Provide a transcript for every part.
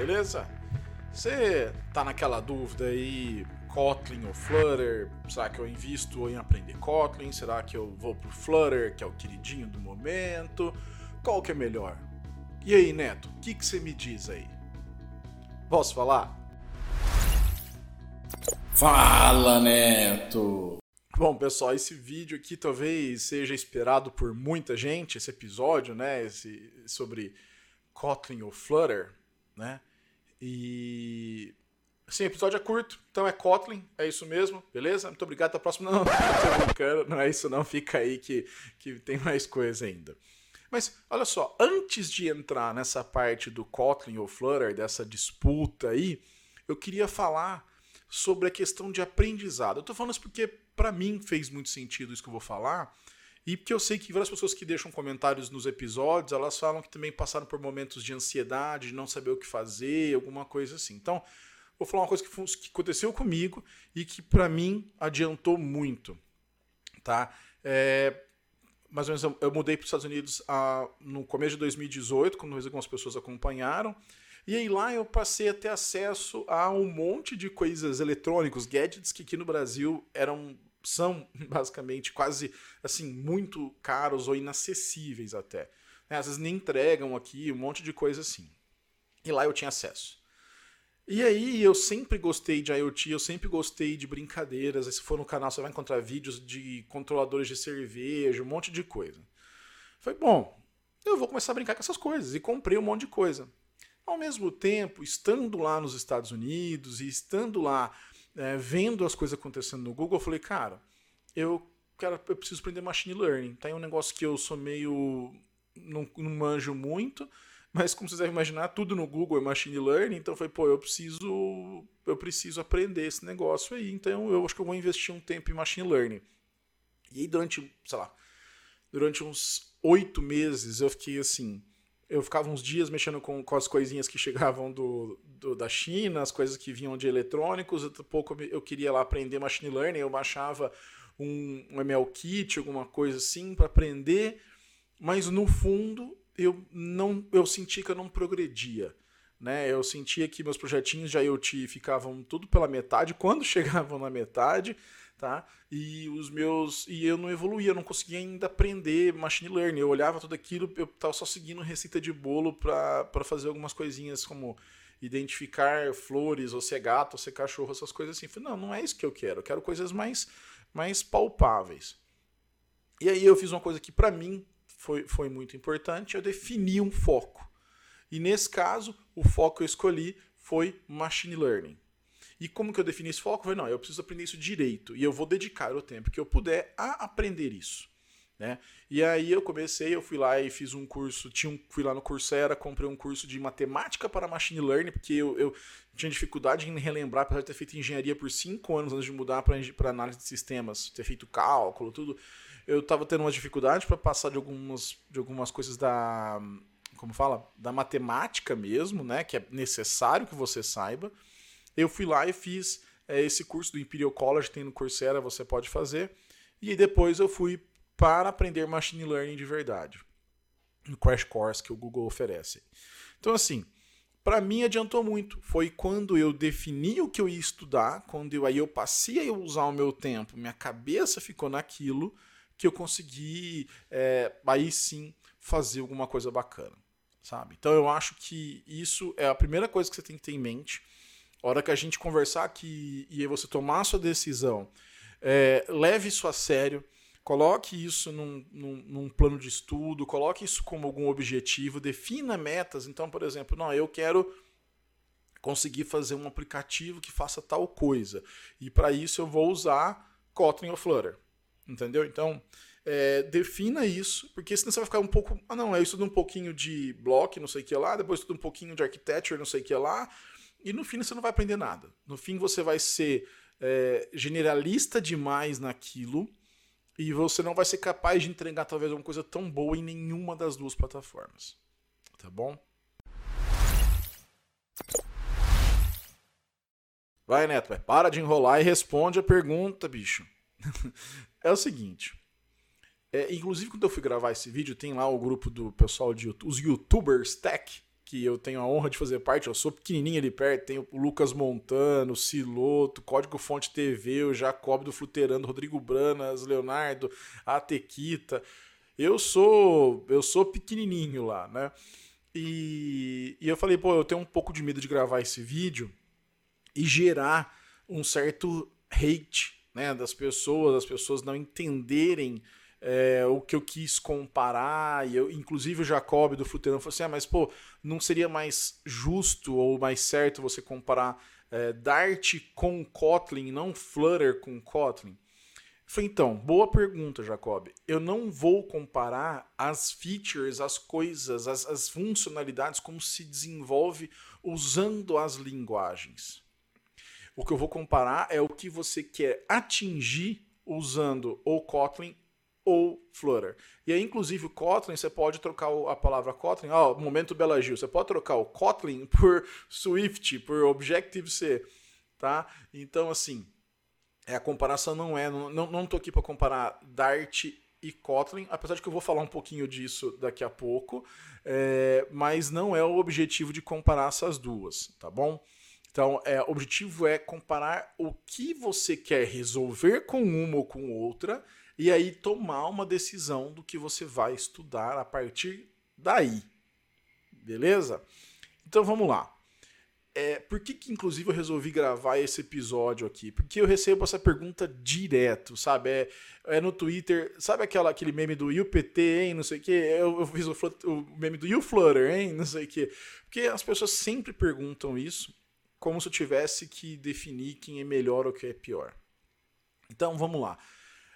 beleza? Você tá naquela dúvida aí, Kotlin ou Flutter? Será que eu invisto em aprender Kotlin? Será que eu vou pro Flutter, que é o queridinho do momento? Qual que é melhor? E aí, Neto, o que, que você me diz aí? Posso falar? Fala, Neto! Bom, pessoal, esse vídeo aqui talvez seja esperado por muita gente, esse episódio, né, esse, sobre Kotlin ou Flutter, né? E Sim, o episódio é curto, então é Kotlin, é isso mesmo, beleza? Muito obrigado, até a próxima. Não, tô brincando, não é isso não, fica aí que, que tem mais coisa ainda. Mas olha só, antes de entrar nessa parte do Kotlin ou Flutter, dessa disputa aí, eu queria falar sobre a questão de aprendizado. Eu tô falando isso porque para mim fez muito sentido isso que eu vou falar, e porque eu sei que várias pessoas que deixam comentários nos episódios, elas falam que também passaram por momentos de ansiedade, de não saber o que fazer, alguma coisa assim. Então, vou falar uma coisa que, que aconteceu comigo e que para mim adiantou muito, tá? É, mais ou menos eu, eu mudei para os Estados Unidos a, no começo de 2018, quando algumas pessoas acompanharam. E aí lá eu passei a ter acesso a um monte de coisas eletrônicos, gadgets que aqui no Brasil eram são basicamente quase assim muito caros ou inacessíveis até. Né? Às vezes nem entregam aqui, um monte de coisa assim. E lá eu tinha acesso. E aí eu sempre gostei de IoT, eu sempre gostei de brincadeiras. se for no canal você vai encontrar vídeos de controladores de cerveja, um monte de coisa. Foi bom, eu vou começar a brincar com essas coisas e comprei um monte de coisa. Ao mesmo tempo, estando lá nos Estados Unidos e estando lá é, vendo as coisas acontecendo no Google, eu falei, cara, eu, cara, eu preciso aprender machine learning. Tá um negócio que eu sou meio. não, não manjo muito, mas como vocês devem imaginar, tudo no Google é machine learning, então falei, pô, eu preciso. Eu preciso aprender esse negócio aí. Então eu acho que eu vou investir um tempo em machine learning. E aí, durante, sei lá, durante uns oito meses, eu fiquei assim eu ficava uns dias mexendo com, com as coisinhas que chegavam do, do, da China, as coisas que vinham de eletrônicos. Um pouco eu queria lá aprender machine learning, eu baixava um, um ML Kit, alguma coisa assim, para aprender, mas no fundo eu não eu senti que eu não progredia. Né? Eu sentia que meus projetinhos de IoT ficavam tudo pela metade. Quando chegavam na metade, tá? E os meus e eu não evoluía, eu não conseguia ainda aprender machine learning. Eu olhava tudo aquilo, eu estava só seguindo receita de bolo para fazer algumas coisinhas como identificar flores, ou ser gato, ou ser cachorro, essas coisas assim. falei, não, não é isso que eu quero. Eu quero coisas mais mais palpáveis. E aí eu fiz uma coisa que para mim foi, foi muito importante, eu defini um foco. E nesse caso, o foco que eu escolhi foi machine learning. E como que eu defini esse foco? Eu falei, não, eu preciso aprender isso direito e eu vou dedicar o tempo que eu puder a aprender isso. Né? E aí eu comecei, eu fui lá e fiz um curso, tinha um, fui lá no Coursera, comprei um curso de matemática para machine learning, porque eu, eu tinha dificuldade em relembrar, apesar de ter feito engenharia por cinco anos antes de mudar para análise de sistemas, ter feito cálculo, tudo. Eu estava tendo uma dificuldade para passar de algumas, de algumas coisas da, como fala, da matemática mesmo, né, que é necessário que você saiba. Eu fui lá e fiz é, esse curso do Imperial College, tem no Coursera, você pode fazer. E depois eu fui para aprender Machine Learning de verdade. No Crash Course que o Google oferece. Então, assim, para mim adiantou muito. Foi quando eu defini o que eu ia estudar, quando eu, aí eu passei a usar o meu tempo, minha cabeça ficou naquilo, que eu consegui, é, aí sim, fazer alguma coisa bacana. Sabe? Então eu acho que isso é a primeira coisa que você tem que ter em mente a hora que a gente conversar aqui e você tomar a sua decisão, é, leve isso a sério, coloque isso num, num, num, plano de estudo, coloque isso como algum objetivo, defina metas. Então, por exemplo, não, eu quero conseguir fazer um aplicativo que faça tal coisa. E para isso eu vou usar Kotlin ou Flutter. Entendeu? Então, é, defina isso, porque senão você vai ficar um pouco. Ah, não, eu estudo um pouquinho de block, não sei o que lá, depois estudo um pouquinho de architecture, não sei o que lá, e no fim você não vai aprender nada. No fim você vai ser é, generalista demais naquilo e você não vai ser capaz de entregar talvez alguma coisa tão boa em nenhuma das duas plataformas. Tá bom? Vai, Neto, vai. para de enrolar e responde a pergunta, bicho. é o seguinte. É, inclusive, quando eu fui gravar esse vídeo, tem lá o grupo do pessoal de os YouTubers Tech, que eu tenho a honra de fazer parte, eu sou pequenininho ali perto, tem o Lucas Montano, Siloto, Código Fonte TV, o Jacob do Fluterando, Rodrigo Branas, Leonardo, a Tequita. Eu sou, eu sou pequenininho lá, né? E, e eu falei, pô, eu tenho um pouco de medo de gravar esse vídeo e gerar um certo hate, né, das pessoas, as pessoas não entenderem é, o que eu quis comparar, e eu, inclusive o Jacob do Fluterano falou assim: ah, mas pô, não seria mais justo ou mais certo você comparar é, Dart com Kotlin, não Flutter com Kotlin? Falei, então, boa pergunta, Jacob. Eu não vou comparar as features, as coisas, as, as funcionalidades, como se desenvolve usando as linguagens. O que eu vou comparar é o que você quer atingir usando ou Kotlin ou Flutter. E aí, inclusive, o Kotlin, você pode trocar a palavra Kotlin, ó, oh, momento Bela Gil, você pode trocar o Kotlin por Swift, por Objective-C, tá? Então, assim, é, a comparação não é, não, não tô aqui para comparar Dart e Kotlin, apesar de que eu vou falar um pouquinho disso daqui a pouco, é, mas não é o objetivo de comparar essas duas, tá bom? Então, é, o objetivo é comparar o que você quer resolver com uma ou com outra e aí tomar uma decisão do que você vai estudar a partir daí. Beleza? Então vamos lá. É, por que, que, inclusive, eu resolvi gravar esse episódio aqui? Porque eu recebo essa pergunta direto, sabe? É, é no Twitter, sabe aquela, aquele meme do UPT, hein? Não sei o quê? Eu, eu fiz o, o, meme do UFlutter, hein? Não sei o quê. Porque as pessoas sempre perguntam isso como se eu tivesse que definir quem é melhor ou quem é pior. Então, vamos lá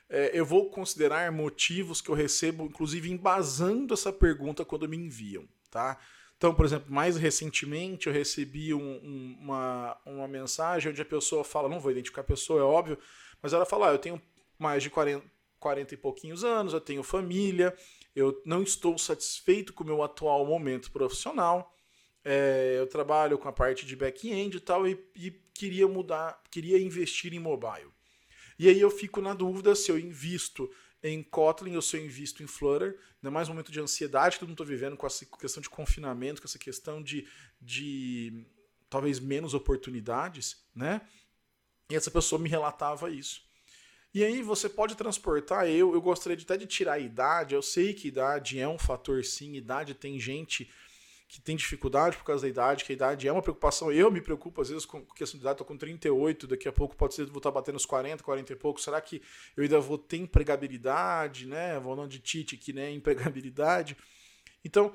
é, eu vou considerar motivos que eu recebo, inclusive embasando essa pergunta quando me enviam, tá? Então, por exemplo, mais recentemente eu recebi um, um, uma, uma mensagem onde a pessoa fala, não vou identificar a pessoa, é óbvio, mas ela fala, ah, eu tenho mais de 40, 40 e pouquinhos anos, eu tenho família, eu não estou satisfeito com o meu atual momento profissional, é, eu trabalho com a parte de back-end e tal, e, e queria mudar, queria investir em mobile. E aí eu fico na dúvida se eu invisto em Kotlin ou se eu invisto em Flutter, ainda mais um momento de ansiedade que eu não estou vivendo com essa questão de confinamento, com essa questão de, de talvez menos oportunidades, né? E essa pessoa me relatava isso. E aí você pode transportar, eu, eu gostaria até de tirar a idade, eu sei que idade é um fator sim, idade tem gente que tem dificuldade por causa da idade, que a idade é uma preocupação. Eu me preocupo às vezes com questão de idade, estou com 38, daqui a pouco pode ser vou estar batendo os 40, 40 e pouco. Será que eu ainda vou ter empregabilidade, né? Não de Tite aqui, né? Empregabilidade. Então,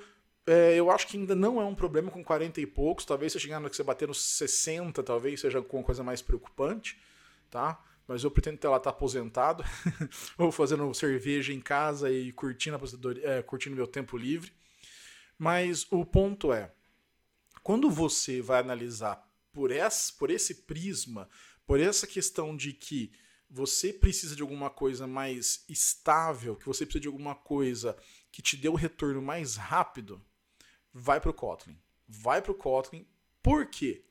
é, eu acho que ainda não é um problema com 40 e poucos. Talvez se chegar no que você bater nos 60, talvez seja uma coisa mais preocupante, tá? Mas eu pretendo até lá estar aposentado, ou fazendo cerveja em casa e curtindo, é, curtindo meu tempo livre. Mas o ponto é, quando você vai analisar por esse, por esse prisma, por essa questão de que você precisa de alguma coisa mais estável, que você precisa de alguma coisa que te dê um retorno mais rápido, vai para o Kotlin. Vai para o Kotlin. Por quê?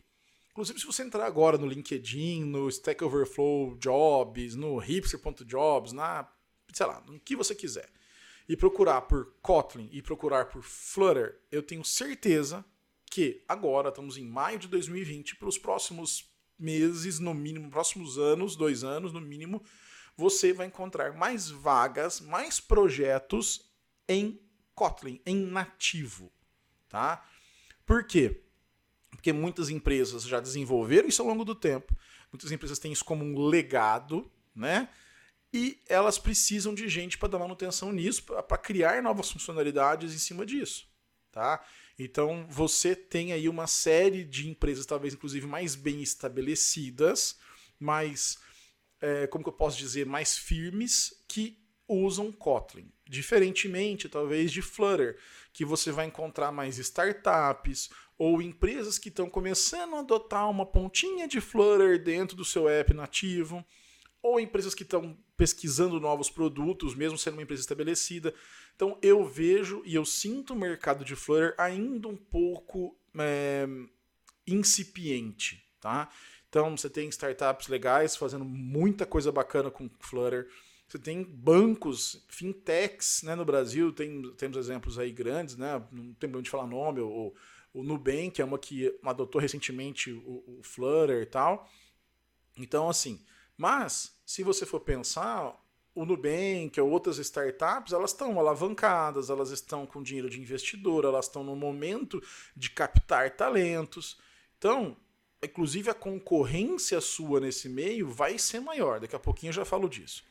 Inclusive, se você entrar agora no LinkedIn, no Stack Overflow Jobs, no hipster.jobs, na, sei lá, no que você quiser, e procurar por Kotlin e procurar por Flutter, eu tenho certeza que agora estamos em maio de 2020, pelos próximos meses, no mínimo, próximos anos, dois anos no mínimo, você vai encontrar mais vagas, mais projetos em Kotlin, em nativo, tá? Por quê? Porque muitas empresas já desenvolveram isso ao longo do tempo, muitas empresas têm isso como um legado, né? E elas precisam de gente para dar manutenção nisso, para criar novas funcionalidades em cima disso, tá? Então você tem aí uma série de empresas, talvez inclusive mais bem estabelecidas, mais, é, como que eu posso dizer, mais firmes, que usam Kotlin. Diferentemente, talvez, de Flutter, que você vai encontrar mais startups ou empresas que estão começando a adotar uma pontinha de Flutter dentro do seu app nativo ou empresas que estão pesquisando novos produtos, mesmo sendo uma empresa estabelecida. Então eu vejo e eu sinto o mercado de Flutter ainda um pouco é, incipiente, tá? Então você tem startups legais fazendo muita coisa bacana com Flutter. Você tem bancos, fintechs né, no Brasil, tem, temos exemplos aí grandes, né? não tem problema de falar nome, o, o Nubank é uma que adotou recentemente o, o Flutter e tal. Então, assim, mas se você for pensar, o Nubank ou outras startups, elas estão alavancadas, elas estão com dinheiro de investidor, elas estão no momento de captar talentos. Então, inclusive a concorrência sua nesse meio vai ser maior. Daqui a pouquinho eu já falo disso.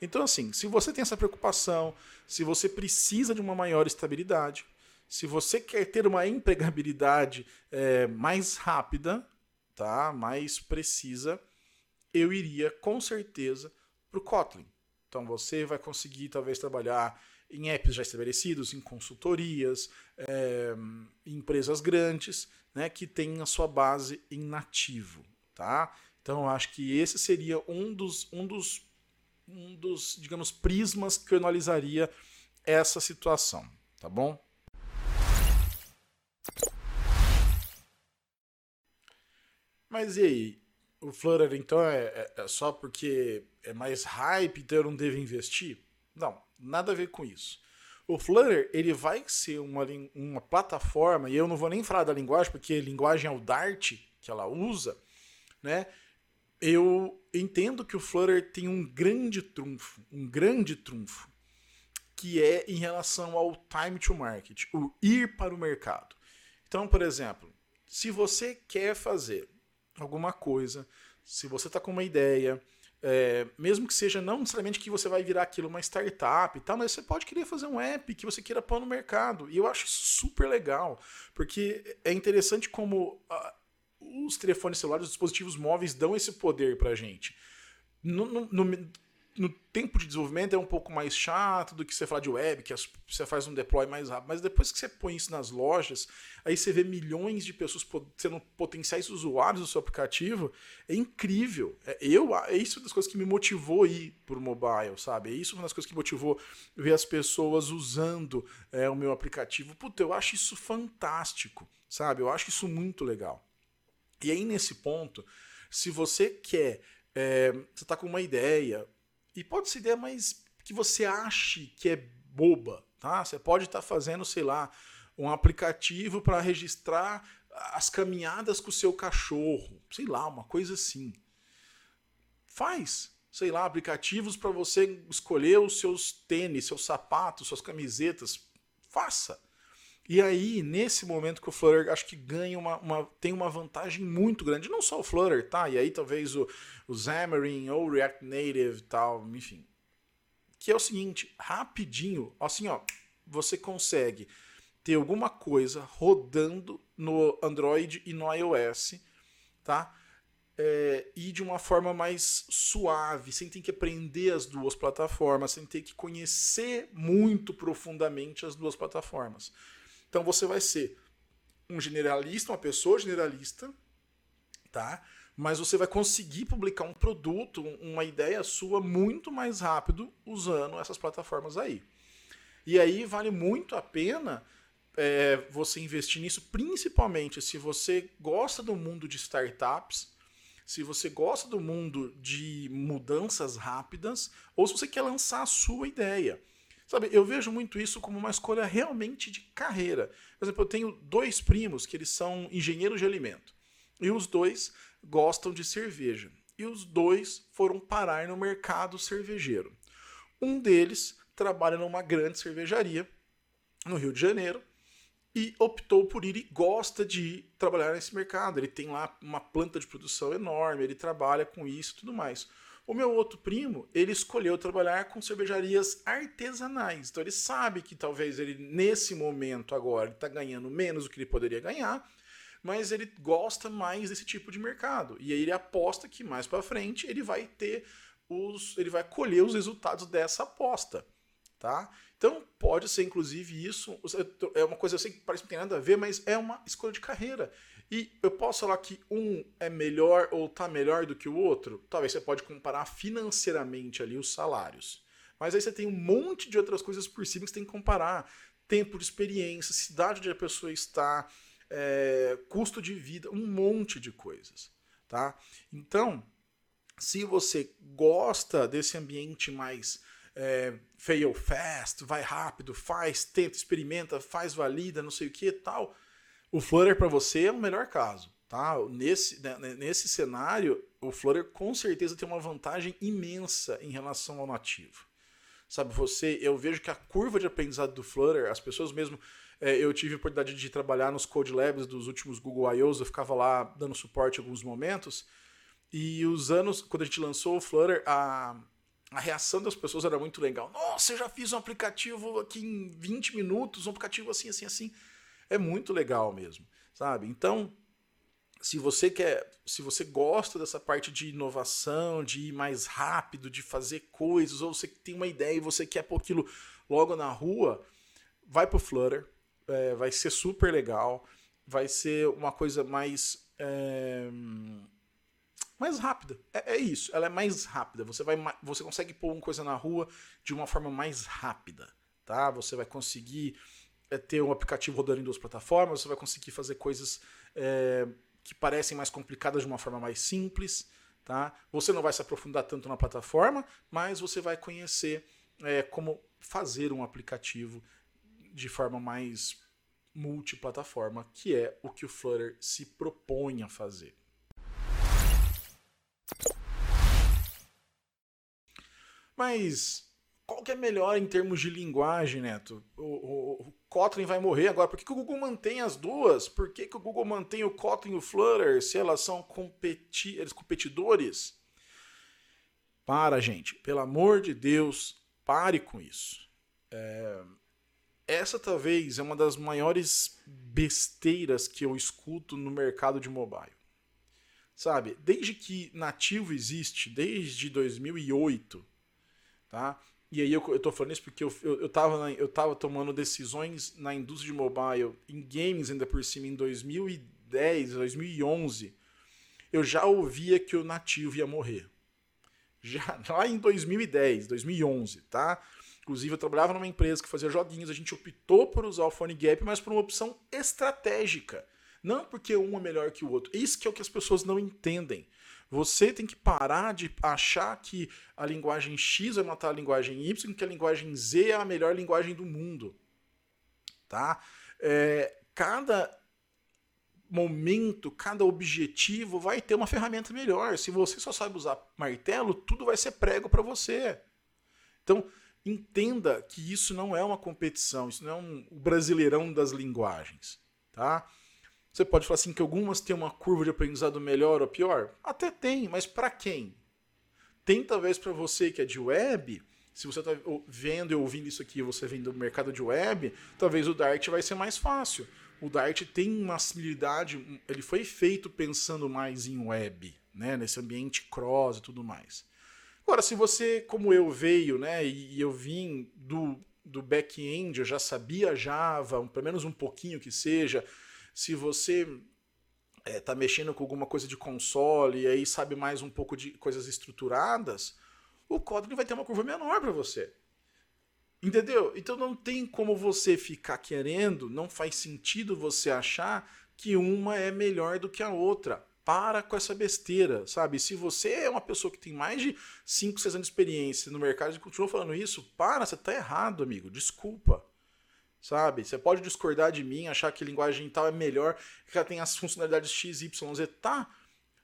Então, assim, se você tem essa preocupação, se você precisa de uma maior estabilidade, se você quer ter uma empregabilidade é, mais rápida, tá, mais precisa, eu iria com certeza para o Kotlin. Então você vai conseguir talvez trabalhar em apps já estabelecidos, em consultorias, é, em empresas grandes, né, que têm a sua base em nativo, tá? Então eu acho que esse seria um dos, um dos, um dos, digamos, prismas que eu analisaria essa situação, tá bom? Mas e aí? O Flutter, então, é, é, é, só porque é mais hype, então eu não devo investir? Não, nada a ver com isso. O Flutter, ele vai ser uma, uma plataforma, e eu não vou nem falar da linguagem, porque linguagem é o Dart que ela usa, né? Eu entendo que o Flutter tem um grande trunfo, um grande trunfo, que é em relação ao time to market, o ir para o mercado. Então, por exemplo, se você quer fazer alguma coisa, se você está com uma ideia, é, mesmo que seja não necessariamente que você vai virar aquilo uma startup e tal, mas você pode querer fazer um app que você queira pôr no mercado. E eu acho super legal, porque é interessante como uh, os telefones celulares, os dispositivos móveis dão esse poder pra gente. No, no, no, no tempo de desenvolvimento é um pouco mais chato do que você falar de web, que você faz um deploy mais rápido. Mas depois que você põe isso nas lojas, aí você vê milhões de pessoas sendo potenciais usuários do seu aplicativo. É incrível. É, eu, é isso das coisas que me motivou a ir pro mobile, sabe? É isso uma das coisas que motivou ver as pessoas usando é, o meu aplicativo. Puta, eu acho isso fantástico, sabe? Eu acho isso muito legal. E aí, nesse ponto, se você quer. É, você está com uma ideia, e pode ser ideia mais que você ache que é boba, tá? Você pode estar tá fazendo, sei lá, um aplicativo para registrar as caminhadas com o seu cachorro, sei lá, uma coisa assim. Faz, sei lá, aplicativos para você escolher os seus tênis, seus sapatos, suas camisetas. Faça. E aí, nesse momento que o Flutter acho que ganha uma, uma, tem uma vantagem muito grande, não só o Flutter, tá? E aí talvez o, o Xamarin ou o React Native tal, enfim. Que é o seguinte, rapidinho, assim ó, você consegue ter alguma coisa rodando no Android e no iOS, tá? É, e de uma forma mais suave, sem ter que aprender as duas plataformas, sem ter que conhecer muito profundamente as duas plataformas. Então você vai ser um generalista, uma pessoa generalista, tá? Mas você vai conseguir publicar um produto, uma ideia sua muito mais rápido usando essas plataformas aí. E aí vale muito a pena é, você investir nisso, principalmente se você gosta do mundo de startups, se você gosta do mundo de mudanças rápidas, ou se você quer lançar a sua ideia. Sabe, eu vejo muito isso como uma escolha realmente de carreira. Por exemplo, eu tenho dois primos que eles são engenheiros de alimento. E os dois gostam de cerveja. E os dois foram parar no mercado cervejeiro. Um deles trabalha numa grande cervejaria no Rio de Janeiro e optou por ir e gosta de trabalhar nesse mercado. Ele tem lá uma planta de produção enorme, ele trabalha com isso e tudo mais. O meu outro primo, ele escolheu trabalhar com cervejarias artesanais. Então ele sabe que talvez ele, nesse momento agora, está ganhando menos do que ele poderia ganhar, mas ele gosta mais desse tipo de mercado. E aí ele aposta que mais para frente ele vai ter os. ele vai colher os resultados dessa aposta. Tá? Então pode ser, inclusive, isso. É uma coisa assim que parece que não tem nada a ver, mas é uma escolha de carreira. E eu posso falar que um é melhor ou tá melhor do que o outro? Talvez você pode comparar financeiramente ali os salários. Mas aí você tem um monte de outras coisas por cima que você tem que comparar. Tempo de experiência, cidade onde a pessoa está, é, custo de vida, um monte de coisas. Tá? Então, se você gosta desse ambiente mais é, fail fast, vai rápido, faz, tenta, experimenta, faz, valida, não sei o que tal, O Flutter para você é o melhor caso, tá? Nesse, né, nesse cenário, o Flutter com certeza tem uma vantagem imensa em relação ao nativo. Sabe, você, eu vejo que a curva de aprendizado do Flutter, as pessoas mesmo, é, eu tive a oportunidade de trabalhar nos Code Labs dos últimos Google I.O.s, eu ficava lá dando suporte em alguns momentos, e os anos, quando a gente lançou o Flutter, a, a reação das pessoas era muito legal. Nossa, eu já fiz um aplicativo aqui em 20 minutos, um aplicativo assim, assim, assim. É muito legal mesmo, sabe? Então, se você quer, se você gosta dessa parte de inovação, de ir mais rápido, de fazer coisas, ou você tem uma ideia e você quer pôr aquilo logo na rua, vai pro Flutter, é, vai ser super legal, vai ser uma coisa mais é, mais rápida. É, é, isso, ela é mais rápida. Você vai, você consegue pôr uma coisa na rua de uma forma mais rápida, tá? Você vai conseguir é, ter um aplicativo rodando em duas plataformas, você vai conseguir fazer coisas é, que parecem mais complicadas de uma forma mais simples, tá? Você não vai se aprofundar tanto na plataforma, mas você vai conhecer é, como fazer um aplicativo de forma mais multiplataforma, que é o que o Flutter se propõe a fazer. Mas qual que é melhor em termos de linguagem, Neto? O, o, Kotlin vai morrer agora. Por que, que, o Google mantém as duas? Por que, que o Google mantém o Kotlin e o Flutter se elas são competi eles competidores? Para, gente. Pelo amor de Deus, pare com isso. É... Essa talvez é uma das maiores besteiras que eu escuto no mercado de mobile. Sabe, desde que nativo existe, desde 2008, tá? E aí eu, eu tô falando isso porque eu, eu, eu, tava, eu tava tomando decisões na indústria de mobile, em games ainda por cima, em 2010, 2011. Eu já ouvia que o nativo ia morrer. Já lá em 2010, 2011, tá? Inclusive eu trabalhava numa empresa que fazia joguinhos, a gente optou por usar o Phone Gap, mas por uma opção estratégica. Não porque um é melhor que o outro. Isso que é o que as pessoas não entendem. Você tem que parar de achar que a linguagem X vai matar a linguagem Y, que a linguagem Z é a melhor linguagem do mundo. Tá? É, cada momento, cada objetivo vai ter uma ferramenta melhor. Se você só sabe usar martelo, tudo vai ser prego para você. Então, entenda que isso não é uma competição, isso não é um, brasileirão das linguagens, tá? Você pode falar assim que algumas têm uma curva de aprendizado melhor ou pior? Até tem, mas para quem? Tem talvez para você que é de web, se você está vendo e ouvindo isso aqui, você vem do mercado de web, talvez o Dart vai ser mais fácil. O Dart tem uma similitude, ele foi feito pensando mais em web, né, nesse ambiente cross e tudo mais. Agora, se você, como eu, veio, né, e eu vim do, do back-end, eu já sabia Java, pelo menos um pouquinho que seja, se você é, tá mexendo com alguma coisa de console e aí sabe mais um pouco de coisas estruturadas, o Kotlin vai ter uma curva menor para você. Entendeu? Então não tem como você ficar querendo, não faz sentido você achar que uma é melhor do que a outra. Para com essa besteira, sabe? Se você é uma pessoa que tem mais de 5, 6 anos de experiência no mercado e continua falando isso, para, você está errado, amigo. Desculpa sabe? Você pode discordar de mim, achar que linguagem tal é melhor, que ela tem as funcionalidades X, Y, Z, tá?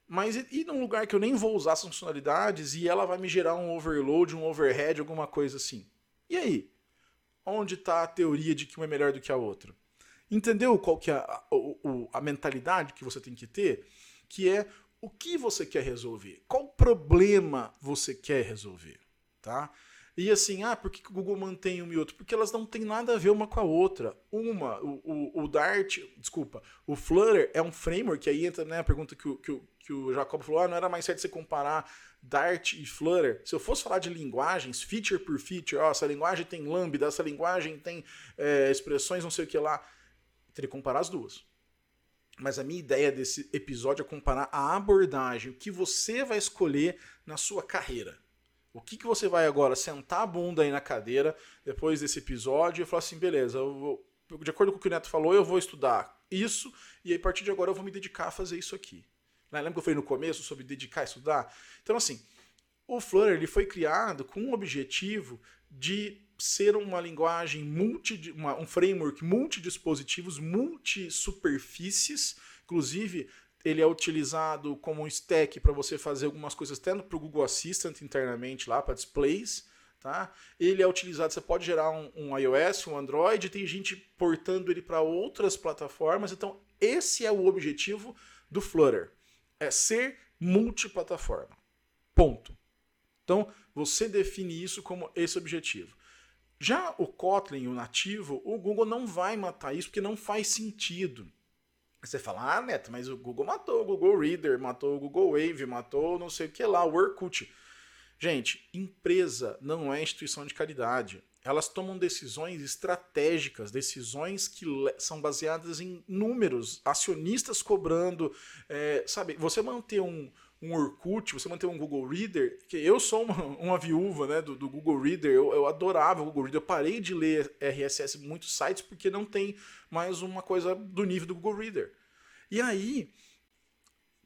Mas e, num lugar que eu nem vou usar essas funcionalidades e ela vai me gerar um overload, um overhead, alguma coisa assim? E aí? Onde está a teoria de que uma é melhor do que a outra? Entendeu qual que é a, a, a mentalidade que você tem que ter? Que é o que você quer resolver? Qual problema você quer resolver? Tá? E assim, ah, por que, o Google mantém uma e outra? Porque elas não têm nada a ver uma com a outra. Uma, o, o, o Dart, desculpa, o Flutter é um framework, aí entra né, a pergunta que o, que, o, que o Jacob falou, ah, não era mais certo você comparar Dart e Flutter. Se eu fosse falar de linguagens, feature por feature, ó, essa linguagem tem lambda, essa linguagem tem é, expressões não sei o que lá, teria que comparar as duas. Mas a minha ideia desse episódio é comparar a abordagem, o que você vai escolher na sua carreira. O que, que você vai agora sentar a bunda aí na cadeira depois desse episódio e falar assim, beleza, vou, de acordo com o que o Neto falou, eu vou estudar isso e aí, a partir de agora eu vou me dedicar a fazer isso aqui. Né? Lembra que eu falei no começo sobre dedicar a estudar? Então, assim, o Flutter ele foi criado com o objetivo de ser uma linguagem multi, uma, um framework multidispositivos, multi-superfícies, inclusive ele é utilizado como um stack para você fazer algumas coisas até para o Google Assistant internamente lá para displays. Tá? Ele é utilizado, você pode gerar um, um iOS, um Android, tem gente portando ele para outras plataformas. Então, esse é o objetivo do Flutter: é ser multiplataforma. Ponto. Então, você define isso como esse objetivo. Já o Kotlin, o nativo, o Google não vai matar isso porque não faz sentido. Você fala, ah, Neto, mas o Google matou o Google Reader, matou o Google Wave, matou não sei o que lá, o Orkut. Gente, empresa não é instituição de caridade. Elas tomam decisões estratégicas, decisões que são baseadas em números, acionistas cobrando. É, sabe, você manter um, um Orkut, você manter um Google Reader, que eu sou uma, uma viúva né, do, do, Google Reader, eu, eu adorava o Google Reader, eu parei de ler RSS em muitos sites porque não tem mais uma coisa do nível do Google Reader. E aí,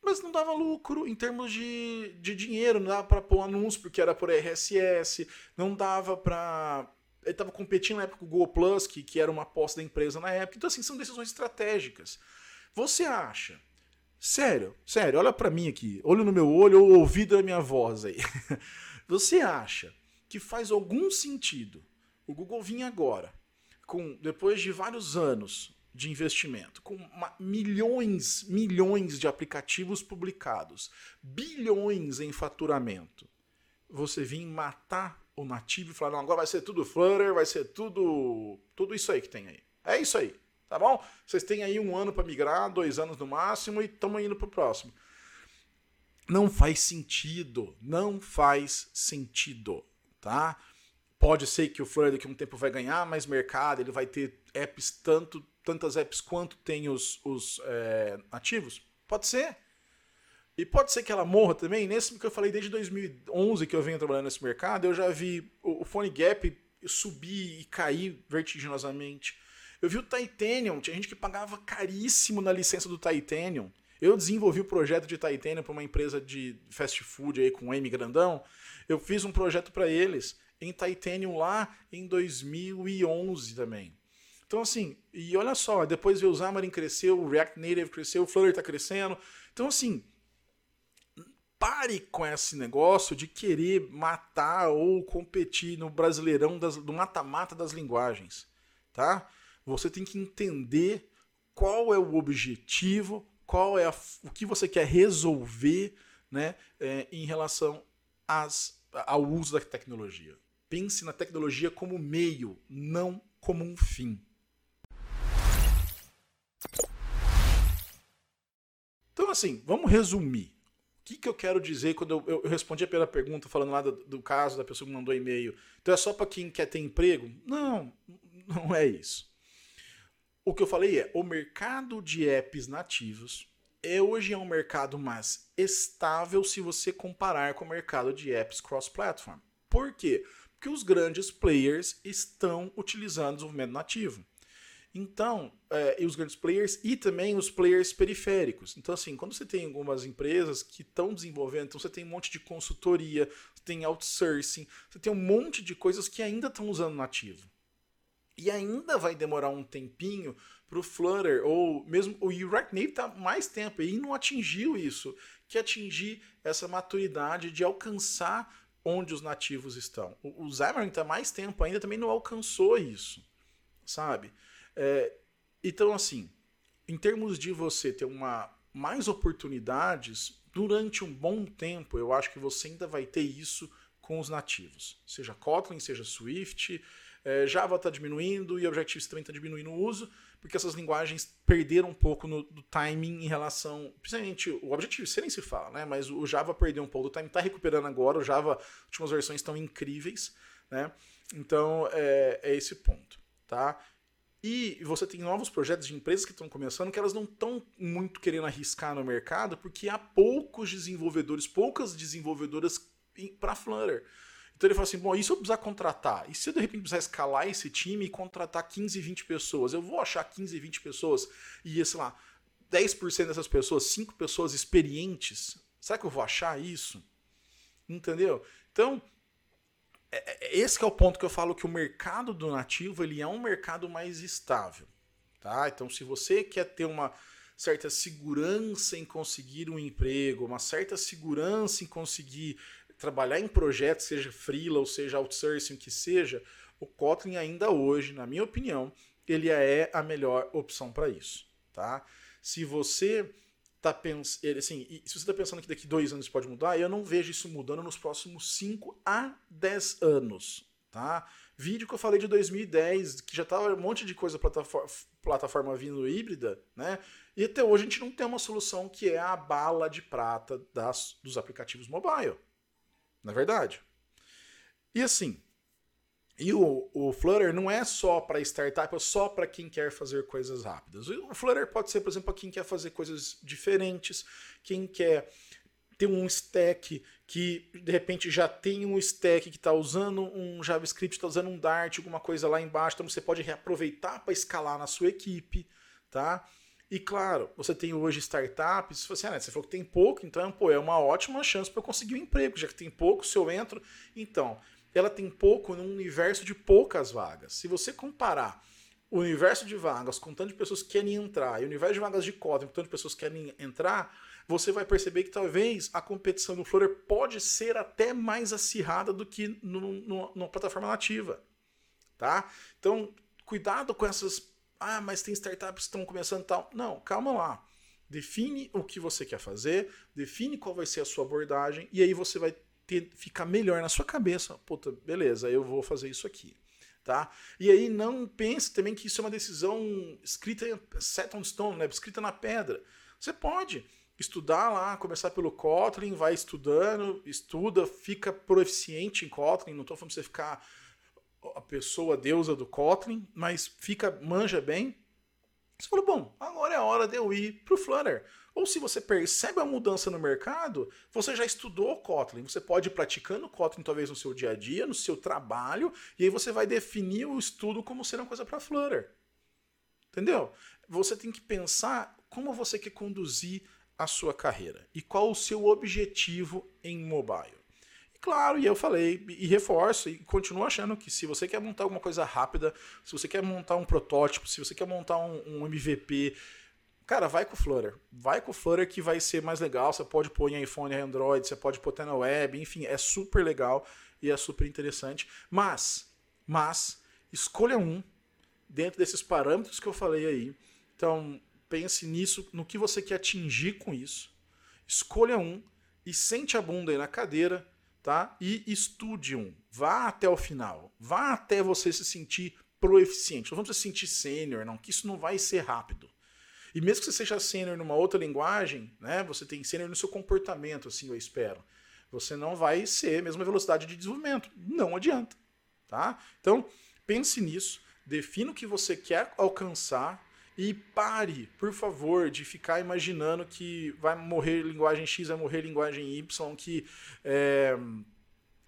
mas não dava lucro em termos de, de dinheiro, não dava para pôr anúncio porque era por RSS, não dava para. Ele estava competindo na época com o Google Plus, que, que era uma aposta da empresa na época. Então, assim, são decisões estratégicas. Você acha Sério, sério, olha para mim aqui, olho no meu olho ou ouvido na minha voz aí. Você acha que faz algum sentido o Google vir agora, com depois de vários anos de investimento, com uma, milhões, milhões de aplicativos publicados, bilhões em faturamento, você vir matar o nativo e falar, não, agora vai ser tudo Flutter, vai ser tudo, tudo isso aí que tem aí. É isso aí. Tá bom? Vocês têm aí um ano para migrar, dois anos no máximo, e estamos indo para o próximo. Não faz sentido. Não faz sentido. Tá? Pode ser que o Flutter daqui a um tempo vai ganhar mais mercado, ele vai ter apps, tanto, tantas apps quanto tem os, os é, ativos? Pode ser. E pode ser que ela morra também. Nesse que eu falei desde 2011 que eu venho trabalhando nesse mercado, eu já vi o, o Phone Gap subir e cair vertiginosamente. Eu vi o Titanium, tinha gente que pagava caríssimo na licença do Titanium. Eu desenvolvi o projeto de Titanium para uma empresa de fast food aí com M grandão. Eu fiz um projeto para eles em Titanium lá em 2011 também. Então assim, e olha só, depois o Xamarin cresceu, o React Native cresceu, o Flutter está crescendo. Então assim, pare com esse negócio de querer matar ou competir no brasileirão das, do mata-mata das linguagens, tá? Você tem que entender qual é o objetivo, qual é a, o que você quer resolver né, é, em relação às, ao uso da tecnologia. Pense na tecnologia como meio, não como um fim. Então, assim, vamos resumir. O que, que eu quero dizer quando eu, eu, respondi a primeira pergunta falando lá do, do caso da pessoa que mandou e-mail? Então é só para quem quer ter emprego? Não, não é isso. O que eu falei é, o mercado de apps nativos é hoje é um mercado mais estável se você comparar com o mercado de apps cross-platform. Por quê? Porque os grandes players estão utilizando desenvolvimento nativo. Então, é, e os grandes players e também os players periféricos. Então, assim, quando você tem algumas empresas que estão desenvolvendo, então você tem um monte de consultoria, você tem outsourcing, você tem um monte de coisas que ainda estão usando nativo. E ainda vai demorar um tempinho para o Flutter, ou mesmo o React Native está mais tempo e não atingiu isso, que atingir essa maturidade de alcançar onde os nativos estão. O, o Xamarin está mais tempo ainda, também não alcançou isso, sabe? É, então, assim, em termos de você ter uma mais oportunidades durante um bom tempo, eu acho que você ainda vai ter isso com os nativos, seja Kotlin, seja Swift, é, Java está diminuindo e Objective-C também está diminuindo o uso, porque essas linguagens perderam um pouco no, do timing em relação. Principalmente o Objective-C nem se fala, né? Mas o Java perdeu um pouco do timing, está recuperando agora. O Java, as últimas versões estão incríveis, né? Então é, é esse ponto, tá? E você tem novos projetos de empresas que estão começando que elas não estão muito querendo arriscar no mercado porque há poucos desenvolvedores, poucas desenvolvedoras para Flutter. Então ele fala assim: bom, e se eu precisar contratar? E se eu de repente precisar escalar esse time e contratar 15, 20 pessoas? Eu vou achar 15, 20 pessoas e, sei lá, 10% dessas pessoas, 5 pessoas experientes? Será que eu vou achar isso? Entendeu? Então, é, é, esse é o ponto que eu falo que o mercado do nativo ele é um mercado mais estável. Tá? Então, se você quer ter uma certa segurança em conseguir um emprego, uma certa segurança em conseguir trabalhar em projetos, seja freela ou seja outsourcing, que seja, o Kotlin ainda hoje, na minha opinião, ele é a melhor opção para isso. Tá? Se você tá pensando, assim, se você está pensando que daqui dois anos pode mudar, eu não vejo isso mudando nos próximos 5 a 10 anos. Tá? Vídeo que eu falei de 2010, que já tava um monte de coisa plataforma, plataforma vindo híbrida, né? E até hoje a gente não tem uma solução que é a bala de prata das, dos aplicativos mobile. Na verdade. E assim, e o, o Flutter não é só para startup, é só para quem quer fazer coisas rápidas. O Flutter pode ser, por exemplo, para quem quer fazer coisas diferentes, quem quer ter um stack que de repente já tem um stack que está usando um JavaScript, está usando um Dart, alguma coisa lá embaixo, então você pode reaproveitar para escalar na sua equipe, tá? E claro, você tem hoje startups, você, ah, né, você falou que tem pouco, então pô, é uma ótima chance para eu conseguir um emprego, já que tem pouco, se eu entro, então ela tem pouco num universo de poucas vagas. Se você comparar o universo de vagas com tanto de pessoas que querem entrar e o universo de vagas de Kotlin com tanto de pessoas que querem entrar, você vai perceber que talvez a competição no Flutter pode ser até mais acirrada do que no, numa plataforma nativa. Tá? Então, cuidado com essas. Ah, mas tem startups que estão começando tal. Não, calma lá. Define o que você quer fazer, define qual vai ser a sua abordagem, e aí você vai ter, ficar melhor na sua cabeça. Puta, beleza, eu vou fazer isso aqui. Tá? E aí não pense também que isso é uma decisão escrita set on stone, né? escrita na pedra. Você pode estudar lá, começar pelo Kotlin, vai estudando, estuda, fica proficiente em Kotlin. Não estou falando você ficar a pessoa deusa do Kotlin, mas fica manja bem. Você falou, bom, agora é a hora de eu ir pro Flutter. Ou se você percebe a mudança no mercado, você já estudou Kotlin. Você pode ir praticando Kotlin talvez no seu dia a dia, no seu trabalho, e aí você vai definir o estudo como sendo uma coisa para Flutter. Entendeu? Você tem que pensar como você quer conduzir a sua carreira e qual o seu objetivo em mobile. Claro, e eu falei e reforço e continuo achando que se você quer montar alguma coisa rápida, se você quer montar um protótipo, se você quer montar um, um MVP, Cara, vai com o Flutter. Vai com o Flutter que vai ser mais legal. Você pode pôr em iPhone Android, você pode pôr até na web, enfim, é super legal e é super interessante. Mas, mas, escolha um dentro desses parâmetros que eu falei aí. Então, pense nisso, no que você quer atingir com isso. Escolha um e sente a bunda aí na cadeira, tá? E estude um. Vá até o final. Vá até você se sentir proeficiente. Não vamos se sentir sênior, não, que isso não vai ser rápido. E mesmo que você seja sênior numa outra linguagem, né, você tem sênior no seu comportamento, assim eu espero. Você não vai ser a mesma velocidade de desenvolvimento. Não adianta. Tá? Então, pense nisso, defina o que você quer alcançar e pare, por favor, de ficar imaginando que vai morrer linguagem X, vai morrer linguagem Y, que é,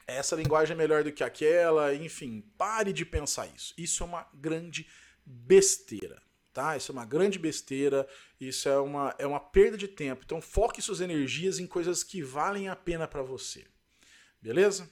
essa linguagem é melhor do que aquela, enfim, pare de pensar isso. Isso é uma grande besteira tá? Isso é uma grande besteira, isso é uma, é uma perda de tempo. Então foque suas energias em coisas que valem a pena para você. Beleza?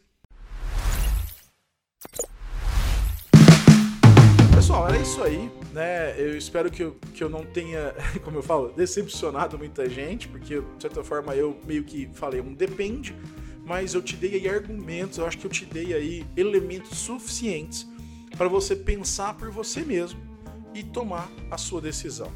Pessoal, era isso aí, né? Eu espero que eu, que eu não tenha, como eu falo, decepcionado muita gente, porque de certa forma eu meio que falei um depende, mas eu te dei aí argumentos, eu acho que eu te dei aí elementos suficientes para você pensar por você mesmo e tomar a sua decisão.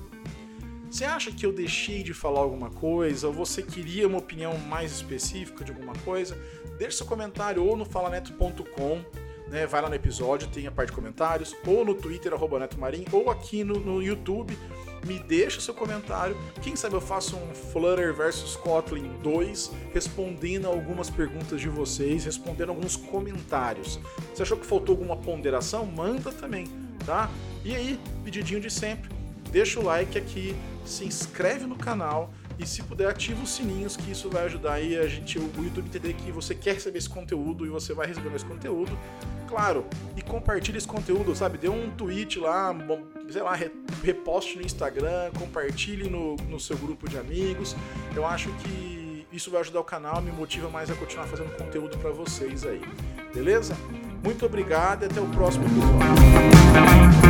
Você acha que eu deixei de falar alguma coisa ou você queria uma opinião mais específica de alguma coisa? Deixe seu comentário ou no falaneto.com, né? vai lá no episódio, tem a parte de comentários, ou no Twitter, arroba netomarim, ou aqui no, no YouTube, me deixa seu comentário. Quem sabe eu faço um Flutter versus Kotlin 2, respondendo algumas perguntas de vocês, respondendo alguns comentários. Você achou que faltou alguma ponderação? Manda também, tá? E aí, pedidinho de sempre, deixa o like aqui, se inscreve no canal e se puder ativa os sininhos que isso vai ajudar aí a gente o YouTube entender que você quer receber esse conteúdo e você vai receber mais conteúdo. Claro, e compartilhe esse conteúdo, sabe? Dê um tweet lá, sei lá, reposte no Instagram, compartilhe no, no seu grupo de amigos. Eu acho que isso vai ajudar o canal, me motiva mais a continuar fazendo conteúdo para vocês aí. Beleza? Muito obrigado e até o próximo episódio.